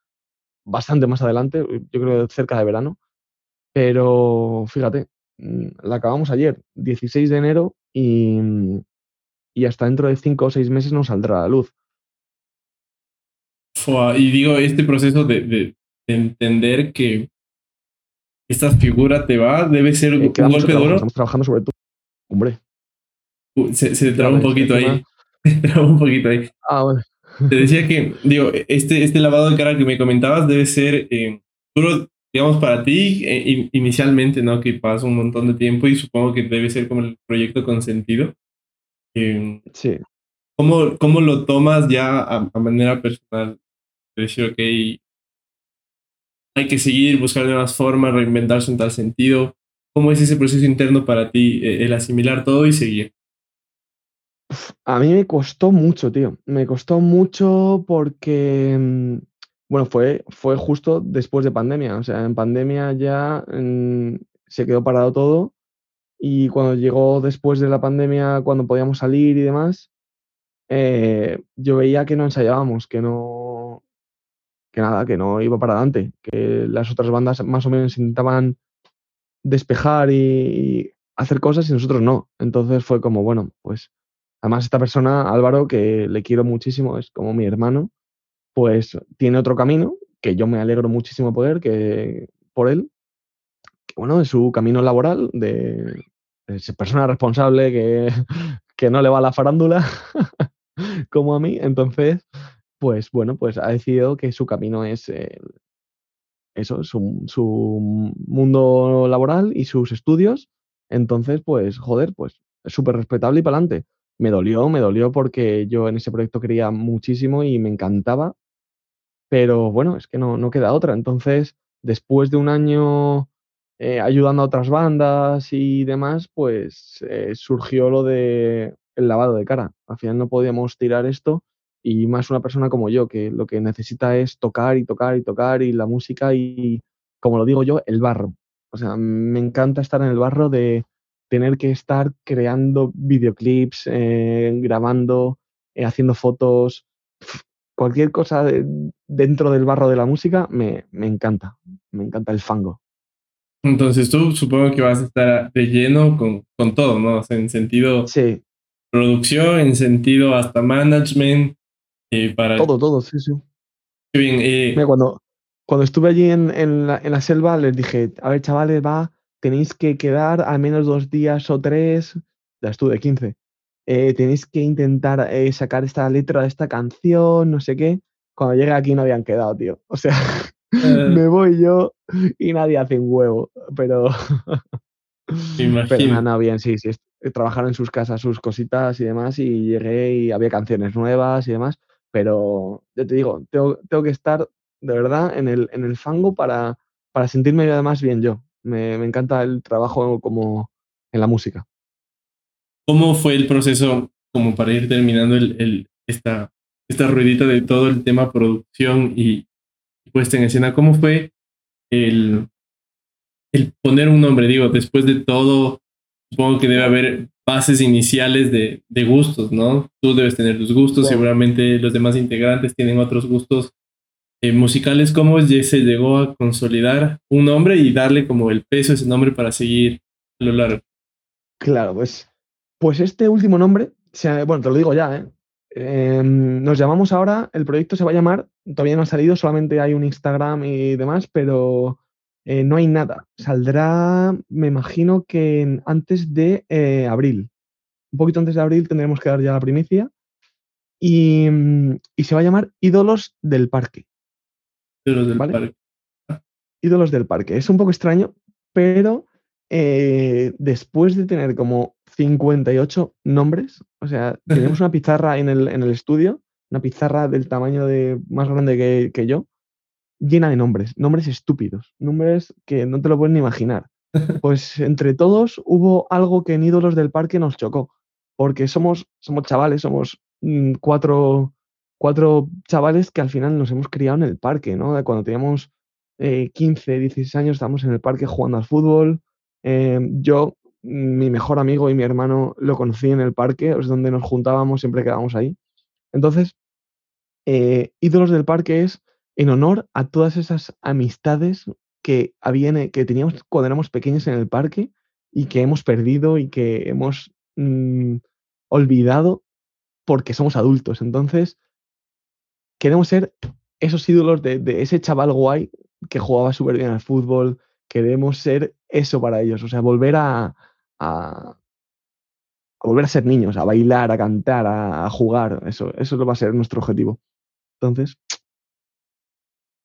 bastante más adelante, yo creo cerca de verano. Pero fíjate, mm, la acabamos ayer, 16 de enero, y, y hasta dentro de 5 o 6 meses nos saldrá a la luz. Y digo, este proceso de, de, entender que esta figura te va, debe ser eh, un golpe duro. Estamos trabajando sobre tu hombre. Uh, se, se traba un poquito ahí. [LAUGHS] Se traba un poquito ahí. Ah, bueno. Te decía que, digo, este, este lavado de cara que me comentabas debe ser eh, duro, digamos, para ti eh, inicialmente, ¿no? Que pasa un montón de tiempo y supongo que debe ser como el proyecto con sentido. Eh, sí. ¿cómo, ¿Cómo lo tomas ya a, a manera personal? decir, ok, hay que seguir, buscar nuevas formas, reinventarse en tal sentido. ¿Cómo es ese proceso interno para ti, eh, el asimilar todo y seguir? A mí me costó mucho, tío. Me costó mucho porque, mm, bueno, fue, fue justo después de pandemia. O sea, en pandemia ya mm, se quedó parado todo y cuando llegó después de la pandemia, cuando podíamos salir y demás, eh, yo veía que no ensayábamos, que no, que nada, que no iba para adelante, que las otras bandas más o menos intentaban despejar y hacer cosas y nosotros no. Entonces fue como, bueno, pues además esta persona, Álvaro, que le quiero muchísimo, es como mi hermano, pues tiene otro camino que yo me alegro muchísimo poder que por él, bueno, de su camino laboral, de, de persona responsable que, [LAUGHS] que no le va a la farándula [LAUGHS] como a mí. Entonces, pues bueno, pues ha decidido que su camino es eso, su, su, mundo laboral y sus estudios. Entonces, pues, joder, pues es súper respetable y para adelante. Me dolió, me dolió porque yo en ese proyecto quería muchísimo y me encantaba. Pero bueno, es que no, no queda otra. Entonces, después de un año eh, ayudando a otras bandas y demás, pues eh, surgió lo de el lavado de cara. Al final no podíamos tirar esto y más una persona como yo, que lo que necesita es tocar y tocar y tocar y la música y, como lo digo yo, el barro. O sea, me encanta estar en el barro de tener que estar creando videoclips, eh, grabando, eh, haciendo fotos, cualquier cosa dentro del barro de la música me, me encanta, me encanta el fango. Entonces tú supongo que vas a estar de lleno con, con todo, ¿no? O sea, en sentido sí. producción, en sentido hasta management, para... Todo, todo, sí, sí. bien. Eh, Mira, cuando, cuando estuve allí en, en, la, en, la, selva, les dije, a ver, chavales, va, tenéis que quedar al menos dos días o tres, ya estuve 15, eh, tenéis que intentar eh, sacar esta letra de esta canción, no sé qué. Cuando llegué aquí no habían quedado, tío. O sea, [LAUGHS] me voy yo y nadie hace un huevo, pero... [LAUGHS] Pero no, bien, sí, sí. Trabajaron en sus casas sus cositas y demás y llegué y había canciones nuevas y demás pero yo te digo, tengo, tengo que estar de verdad en el, en el fango para, para sentirme además bien yo. Me, me, encanta el trabajo como en la música. ¿Cómo fue el proceso como para ir terminando el, el, esta, esta ruedita de todo el tema producción y puesta en escena? ¿Cómo fue el, el poner un nombre? Digo, después de todo, supongo que debe haber bases iniciales de, de, gustos, ¿no? Tú debes tener tus gustos, seguramente los demás integrantes tienen otros gustos eh, musicales. ¿Cómo se llegó a consolidar un nombre y darle como el peso a ese nombre para seguir a lo largo? Claro, pues, pues este último nombre, bueno, te lo digo ya, ¿eh? Eh, nos llamamos ahora, el proyecto se va a llamar todavía no ha salido, solamente hay un Instagram y demás, pero eh, no hay nada. Saldrá, me imagino que antes de eh, abril. Un poquito antes de abril tendremos que dar ya la primicia. Y, mm, se va a llamar Ídolos del Parque. Ídolos del Parque. Ídolos del Parque. Es un poco extraño, pero eh, después de tener como 58 nombres, o sea, tenemos una pizarra en el, en el estudio, una pizarra del tamaño de más grande que, que yo, llena de nombres, nombres estúpidos, nombres que no te lo puedes ni imaginar. [LAUGHS] Pues entre todos hubo algo que en Ídolos del Parque nos chocó, porque somos, somos chavales, somos mm, cuatro, cuatro chavales que al final nos hemos criado en el parque, ¿no? Cuando teníamos 15, eh, 16 años estábamos en el parque jugando al fútbol. Eh, yo, mi mejor amigo y mi hermano lo conocí en el parque, es donde nos juntábamos, siempre quedábamos ahí. Entonces, eh, Ídolos del Parque es en honor a todas esas amistades que, habían, eh, que teníamos cuando éramos pequeños en el parque y que hemos perdido y que hemos mm, olvidado porque somos adultos. Entonces, queremos ser esos ídolos de, ese chaval guay que jugaba súper bien al fútbol. Queremos ser eso para ellos, o sea, volver a, a, volver a ser niños, a bailar, a cantar, a, a jugar. Eso, eso va a ser nuestro objetivo. Entonces,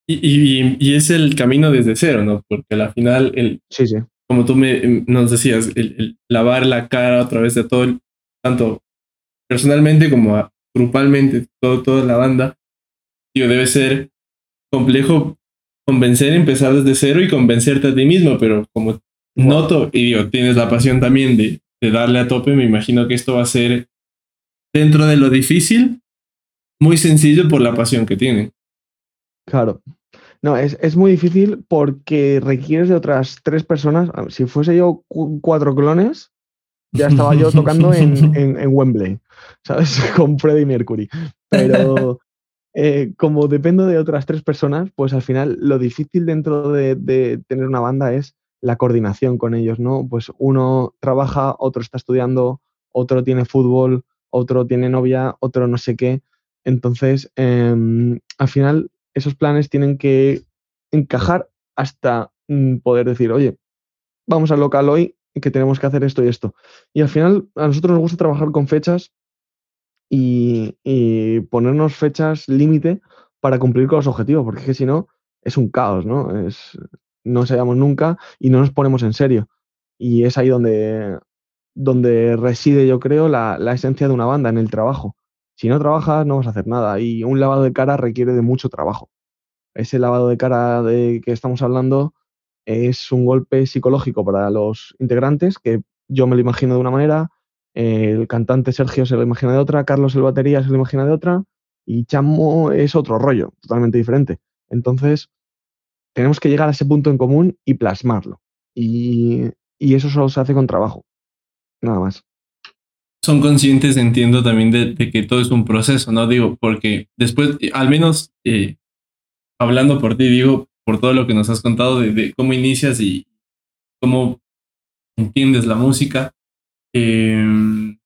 y, es el camino desde cero, ¿no? Porque al final, el, sí, sí. como tú me, em, nos decías, el, lavar la cara a través de todo, tanto personalmente como grupalmente, todo, toda la banda, digo, debe ser complejo convencer, empezar desde cero y convencerte a ti mismo, pero como noto y digo, tienes la pasión también de, de darle a tope, me imagino que esto va a ser dentro de lo difícil, muy sencillo por la pasión que tienen. Claro. No, es, es, muy difícil porque requieres de otras tres personas. Si fuese yo cuatro clones, ya estaba yo tocando en, [LAUGHS] en, Wembley, ¿sabes? [LAUGHS] Con Freddie Mercury. Pero eh, como dependo de otras tres personas, pues al final lo difícil dentro de, tener una banda es la coordinación con ellos, ¿no? Pues uno trabaja, otro está estudiando, otro tiene fútbol, otro tiene novia, otro no sé qué. Entonces, eh, al final esos planes tienen que encajar hasta mm, poder decir, oye, vamos al local hoy que tenemos que hacer esto y esto. Y al final a nosotros nos gusta trabajar con fechas y, ponernos fechas límite para cumplir con los objetivos, porque es que si no es un caos, ¿no? Es, no sabemos nunca y no nos ponemos en serio. Y es ahí donde, donde reside, yo creo, la, la esencia de una banda, en el trabajo. Si no trabajas, no vas a hacer nada. Y un lavado de cara requiere de mucho trabajo. Ese lavado de cara de que estamos hablando es un golpe psicológico para los integrantes, que yo me lo imagino de una manera, el cantante Sergio se lo imagina de otra, Carlos el batería se lo imagina de otra, y Chamo es otro rollo, totalmente diferente. Entonces, tenemos que llegar a ese punto en común y plasmarlo. Y, y eso solo se hace con trabajo. Nada más son conscientes, entiendo también, de, que todo es un proceso, ¿no? Digo, porque después, eh, al menos eh, hablando por ti, digo, por todo lo que nos has contado de, cómo inicias y cómo entiendes la música, em,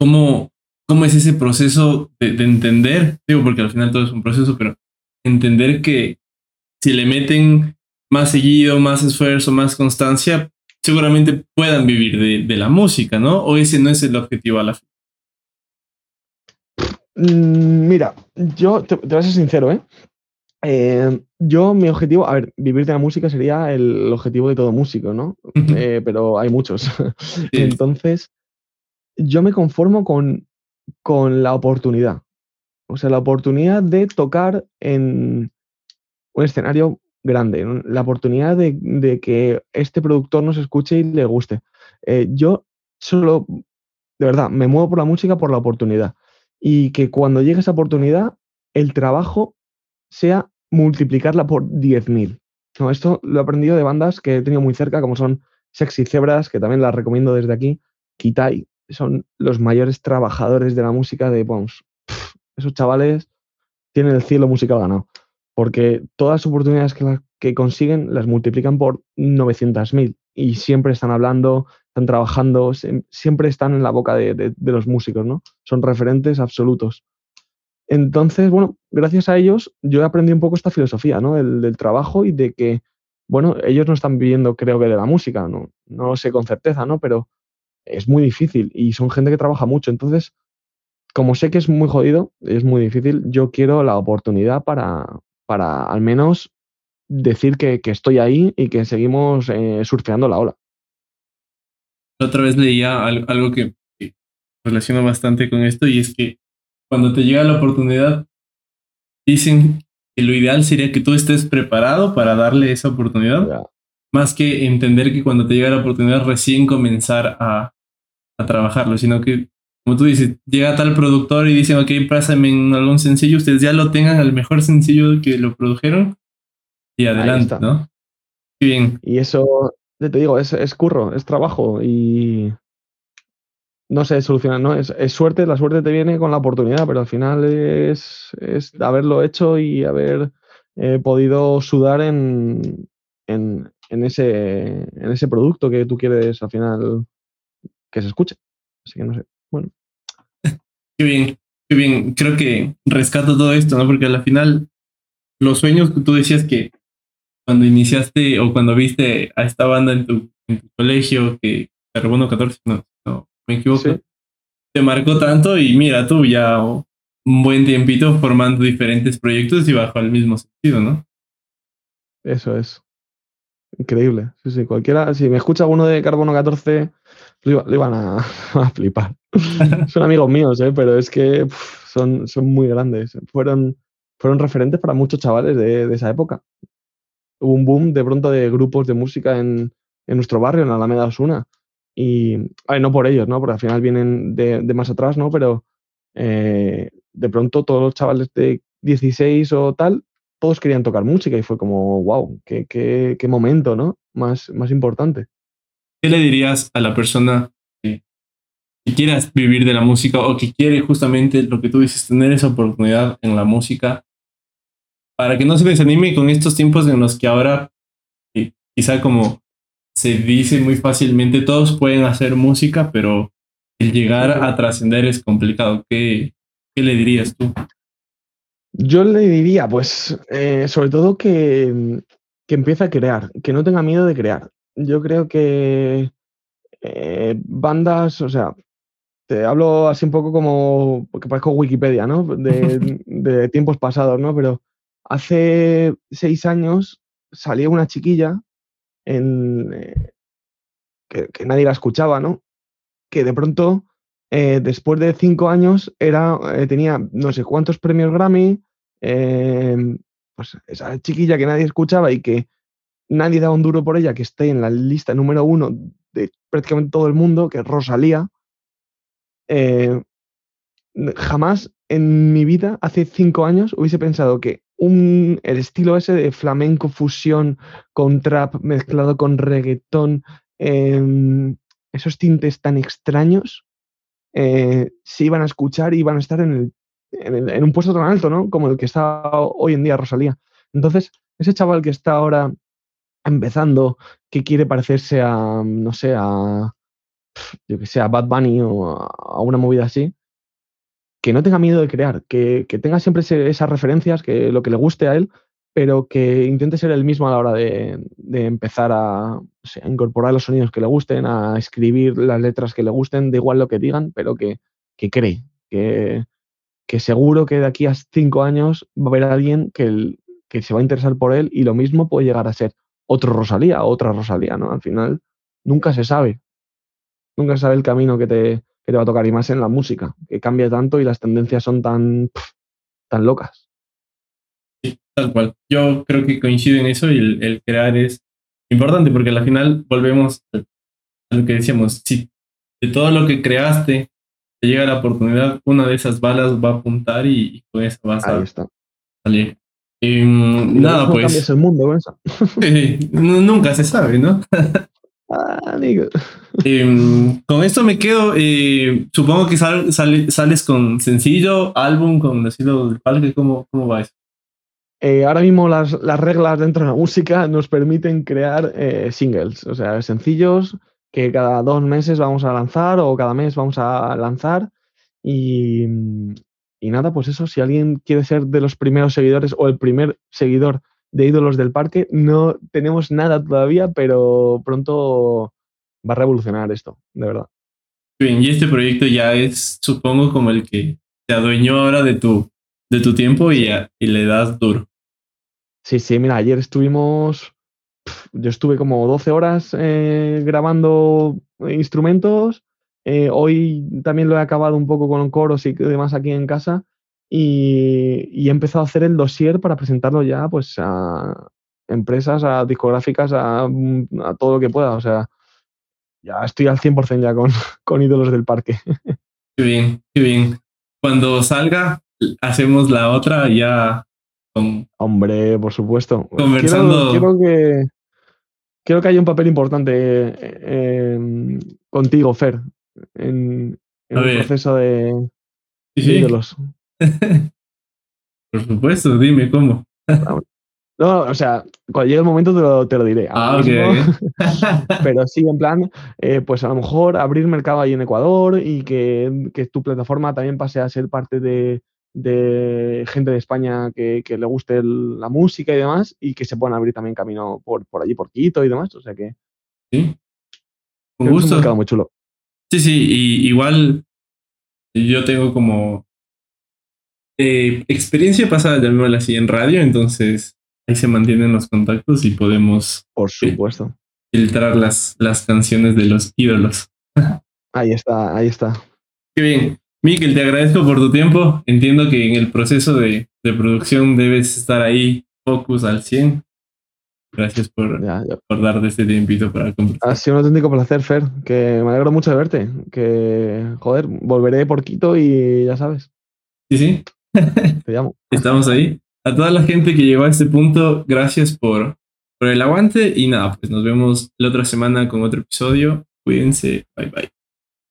cómo, cómo es ese proceso de, de entender, digo, porque al final todo es un proceso, pero entender que si le meten más seguido, más esfuerzo, más constancia, seguramente puedan vivir de, la música, ¿no? O ese no es el objetivo a la fin. Mm, mira, yo te, voy a ser sincero, ¿eh? ¿Eh? Yo, mi objetivo, a ver, vivir de la música sería el objetivo de todo músico, ¿no? Eh, pero hay muchos. [LAUGHS] Entonces, yo me conformo con, con la oportunidad. O sea, la oportunidad de tocar en un escenario grande, la oportunidad de, que este productor nos escuche y le guste. Eh, yo solo, de verdad, me muevo por la música por la oportunidad. Y que cuando llegue esa oportunidad, el trabajo sea multiplicarla por 10.000. No, esto lo he aprendido de bandas que he tenido muy cerca, como son Sexy Zebras, que también las recomiendo desde aquí, Kitai, son los mayores trabajadores de la música de, vamos, esos chavales tienen el cielo musical ganado porque todas las oportunidades que, que consiguen las multiplican por 900.000 y siempre están hablando, están trabajando, siempre están en la boca de, los músicos, ¿no? Son referentes absolutos. Entonces, bueno, gracias a ellos yo he aprendido un poco esta filosofía, ¿no? Del, del trabajo y de que, bueno, ellos no están viviendo, creo que, de la música, no, no lo sé con certeza, ¿no? Pero es muy difícil y son gente que trabaja mucho. Entonces, como sé que es muy jodido, es muy difícil, yo quiero la oportunidad para, para al menos decir que, estoy ahí y que seguimos eh, surfeando la ola. Otra vez leía algo que relaciona bastante con esto y es que cuando te llega la oportunidad, dicen que lo ideal sería que tú estés preparado para darle esa oportunidad, más que entender que cuando te llega la oportunidad recién comenzar a, a trabajarlo, sino que, como tú dices, llega tal productor y dicen, ok, pásame en algún sencillo, ustedes ya lo tengan al mejor sencillo que lo produjeron y adelante. ¿no? Bien. Y eso, te digo, es, es curro, es trabajo y no sé solucionar, ¿no? Es, es suerte, la suerte te viene con la oportunidad, pero al final es, es haberlo hecho y haber eh, podido sudar en, en, en ese, en ese producto que tú quieres al final que se escuche. Así que no sé. Bueno, Qué bien, qué bien. Creo que rescato todo esto, ¿no? Porque al final, los sueños que tú decías que cuando iniciaste o cuando viste a esta banda en tu, en tu colegio, que Carbono 14, no, me equivoco, Sí. te marcó tanto y mira tú ya un buen tiempito formando diferentes proyectos y bajo el mismo sentido, ¿no? eso es. Increíble. Sí, sí, cualquiera, si me escucha alguno de Carbono 14, lo, iba- lo iban a, [LAUGHS] a flipar. [LAUGHS] son amigos míos, ¿eh? pero es que son, son muy grandes. Fueron, fueron referentes para muchos chavales de, de esa época. Hubo un boom de pronto de grupos de música en, en nuestro barrio, en Alameda Osuna. Y, a ver, no por ellos, ¿no? Porque al final vienen de, de más atrás, ¿no? Pero eh, de pronto todos los chavales de 16 o tal, todos querían tocar música y fue como, wow, qué, qué, qué momento, ¿no? Más, más importante. ¿Qué le dirías a la persona que, que quieras vivir de la música o que quiere justamente lo que tú dices, tener esa oportunidad en la música para que no se desanime con estos tiempos en los que ahora eh, quizá como se dice muy fácilmente, todos pueden hacer música, pero el llegar a trascender es complicado. ¿Qué, ¿Qué le dirías tú? Yo le diría, pues, eh, sobre todo que, que empiece a crear, que no tenga miedo de crear. Yo creo que eh, bandas, o sea, te hablo así un poco como, porque parezco Wikipedia, ¿no? De, [LAUGHS] de tiempos pasados, ¿no? Pero hace seis años salía una chiquilla en, eh, que, nadie la escuchaba, ¿no? Que de pronto, eh, después de cinco años, era, eh, tenía no sé cuántos premios Grammy, eh, pues esa chiquilla que nadie escuchaba y que nadie daba un duro por ella, que esté en la lista número uno de prácticamente todo el mundo, que es Rosalía. jamás en mi vida, hace cinco años, hubiese pensado que un, el estilo ese de flamenco fusión con trap mezclado con reggaetón, em, esos tintes tan extraños, eh, se iban a escuchar y iban a estar en, el- en el- en un puesto tan alto, ¿no? Como el que está hoy en día Rosalía. Entonces, ese chaval que está ahora empezando, que quiere parecerse a, no sé, a, yo que sé, a Bad Bunny o a, a una movida así, que no tenga miedo de crear, que, que tenga siempre esas referencias, que lo que le guste a él, pero que intente ser el mismo a la hora de, de empezar a, incorporar los sonidos que le gusten, a escribir las letras que le gusten, da igual lo que digan, pero que, que cree, que, que seguro que de aquí a cinco años va a haber alguien que, el- que se va a interesar por él y lo mismo puede llegar a ser otro Rosalía otra Rosalía, ¿no? Al final nunca se sabe, nunca se sabe el camino que te, que te va a tocar y más en la música, que cambia tanto y las tendencias son tan, tan locas. Sí, tal cual. Yo creo que coincido en eso y el, el crear es importante porque al final volvemos a lo que decíamos. Si de todo lo que creaste te llega la oportunidad, una de esas balas va a apuntar y, y con esa vas Ahí a está. salir. Y lo nada, pues el mundo nu- [LAUGHS] nunca se sabe, ¿no? [LAUGHS] Ah, amigo. Em, con esto me quedo. eh, supongo que sal- sale- sales con sencillo, álbum, con estilo del parque. ¿Cómo, cómo va eso? Eh, ahora mismo las, las reglas dentro de la música nos permiten crear eh, singles, o sea, sencillos que cada dos meses vamos a lanzar o cada mes vamos a lanzar y, Y nada, pues eso, si alguien quiere ser de los primeros seguidores o el primer seguidor de ídolos del parque, no tenemos nada todavía, pero pronto va a revolucionar esto, de verdad. Bien, y este proyecto ya es, supongo, como el que te adueñó ahora de tu, de tu tiempo y, y le das duro. Sí, sí, mira, ayer estuvimos, yo estuve como 12 horas eh, grabando instrumentos, eh, hoy también lo he acabado un poco con coros y demás aquí en casa y, he empezado a hacer el dossier para presentarlo ya pues a empresas, a discográficas, a, a todo lo que pueda, o sea, ya estoy al 100% ya con, [LAUGHS] con ídolos del parque. Qué bien, qué bien. Cuando salga, hacemos la otra ya con... Hombre, por supuesto. Conversando. Quiero, que, quiero que haya un papel importante eh, contigo, Fer, en, el proceso de, ídolos. Por supuesto, dime cómo. [LAUGHS] No, o sea, cuando llegue el momento te lo, te lo diré. Ah, ok. [LAUGHS] Pero sí, en plan, eh, pues a lo mejor abrir mercado ahí en Ecuador y que, que tu plataforma también pase a ser parte de, de gente de España que, que le guste la música y demás y que se puedan abrir también camino por, por allí, por Quito y demás. O sea que. Sí. Con gusto. Es un mercado muy chulo. Sí, sí, y igual yo tengo como eh, experiencia pasada, llamémosla así, en radio, entonces ahí se mantienen los contactos y podemos por supuesto filtrar las, las canciones de los ídolos. [LAUGHS] Ahí está, ahí está. Qué bien. Miquel, te agradezco por tu tiempo. Entiendo que en el proceso de, de producción debes estar ahí, focus al 100. Gracias por, por darte este tiempito para conversar. Ha sido un auténtico placer, Fer, que me alegro mucho de verte. Que, joder, volveré por Quito y ya sabes. Sí, sí. Te llamo. Estamos ahí a toda la gente que llegó a este punto, gracias por, por el aguante y nada, pues nos vemos la otra semana con otro episodio. Cuídense, bye bye.